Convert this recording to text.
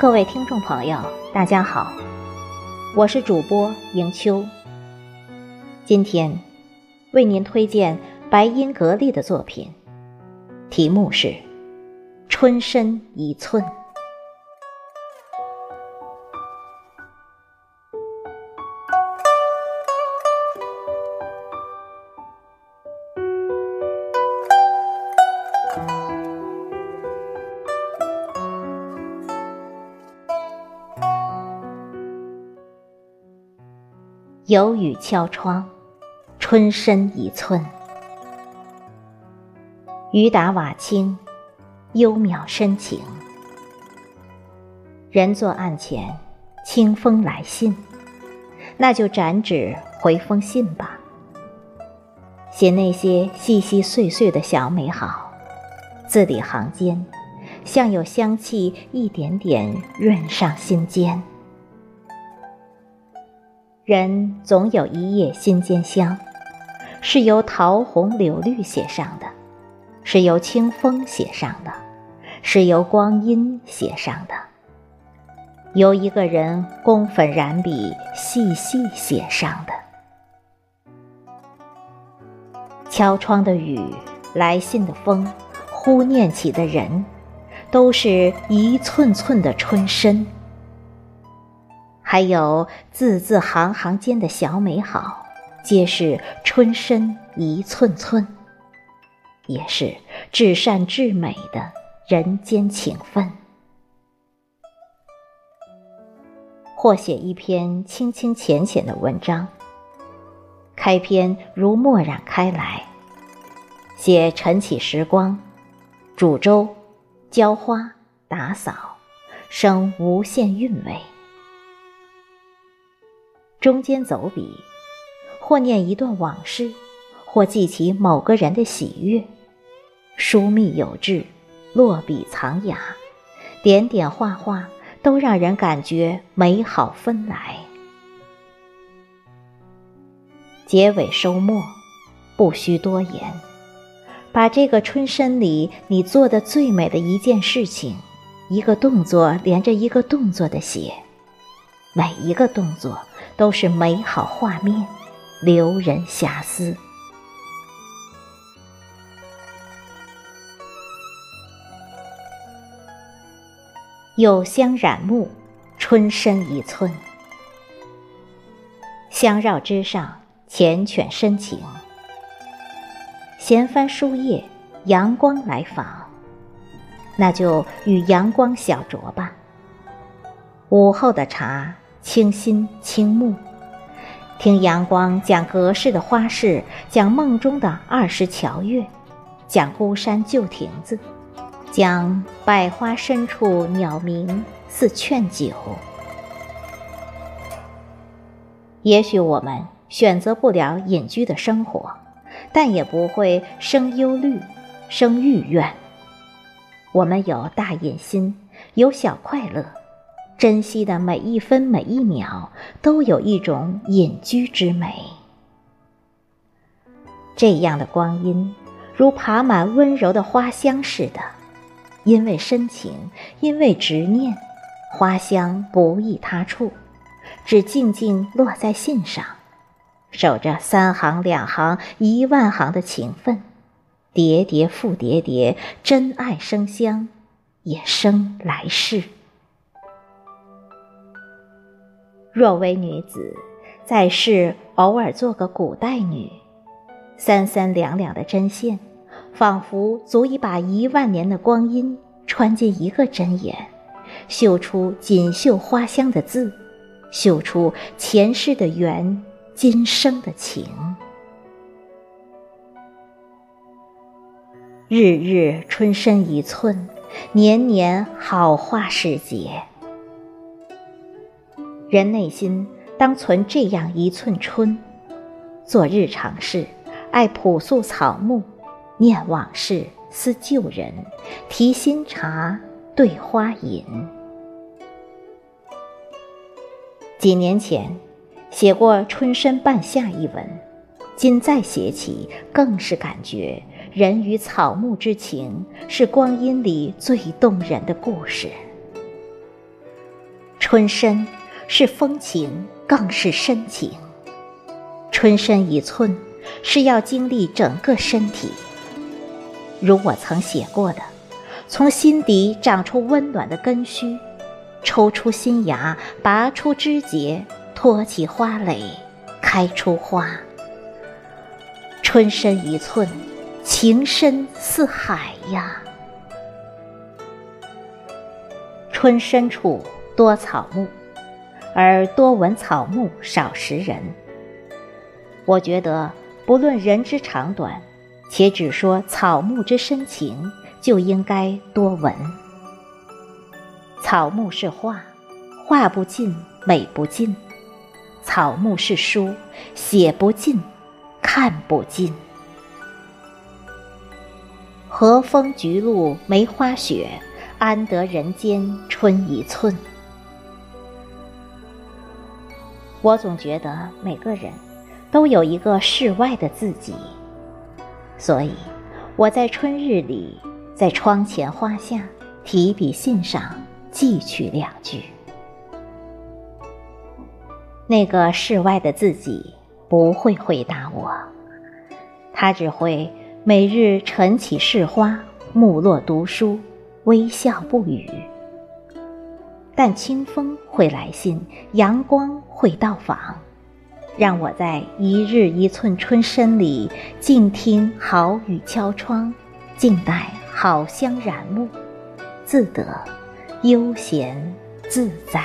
各位听众朋友，大家好，我是主播迎秋。今天为您推荐白音格丽的作品，题目是《春深一寸》。有雨敲窗，春深一寸。雨打瓦青，幽渺深情。人坐案前，清风来信，那就展纸回封信吧。写那些细细碎碎的小美好，字里行间，像有香气一点点润上心间。人总有一夜心间香，是由桃红柳绿写上的，是由清风写上的，是由光阴写上的，由一个人工粉染笔细细写上的。敲窗的雨，来信的风，呼念起的人，都是一寸寸的春深。还有字字行行间的小美好，皆是春深一寸寸，也是至善至美的人间情分。或写一篇清清浅浅的文章，开篇如墨染开来，写晨起时光，煮粥、浇花、打扫，生无限韵味。中间走笔，或念一段往事，或记起某个人的喜悦，疏密有致，落笔藏雅，点点画画都让人感觉美好分来。结尾收末，不需多言，把这个春深里你做的最美的一件事情，一个动作连着一个动作的写，每一个动作。都是美好画面，留人遐思。有香染目，春深一寸。香绕枝上，缱绻深情。闲翻书页，阳光来访，那就与阳光小酌吧。午后的茶。清新清目，听阳光讲隔世的花事，讲梦中的二十桥月，讲孤山旧亭子，讲百花深处鸟鸣似劝酒。也许我们选择不了隐居的生活，但也不会生忧虑、生郁怨。我们有大隐心，有小快乐。珍惜的每一分每一秒，都有一种隐居之美。这样的光阴，如爬满温柔的花香似的，因为深情，因为执念，花香不易他处，只静静落在信上，守着三行两行一万行的情分，叠叠复叠叠，真爱生香，也生来世。若为女子，在世偶尔做个古代女，三三两两的针线，仿佛足以把一万年的光阴穿进一个针眼，绣出锦绣花香的字，绣出前世的缘，今生的情。日日春深一寸，年年好花时节。人内心当存这样一寸春，做日常事，爱朴素草木，念往事，思旧人，提新茶，对花饮。几年前写过《春深半夏》一文，今再写起，更是感觉人与草木之情是光阴里最动人的故事。春深是风情，更是深情。春深一寸，是要经历整个身体。如我曾写过的，从心底长出温暖的根须，抽出新芽，拔出枝节，托起花蕾，开出花。春深一寸，情深似海呀。春深处多草木，而多闻草木，少识人。我觉得，不论人之长短，且只说草木之深情，就应该多闻。草木是画，画不尽，美不尽；草木是书，写不尽，看不尽。和风菊露梅花雪，安得人间春一寸？我总觉得每个人。都有一个世外的自己，所以我在春日里，在窗前花下提笔信上寄去两句。那个世外的自己不会回答我，他只会每日晨起侍花，暮落读书，微笑不语。但清风会来信，阳光会到访。让我在一日一寸春深里静听好雨敲窗，静待好香染目，自得悠闲自在。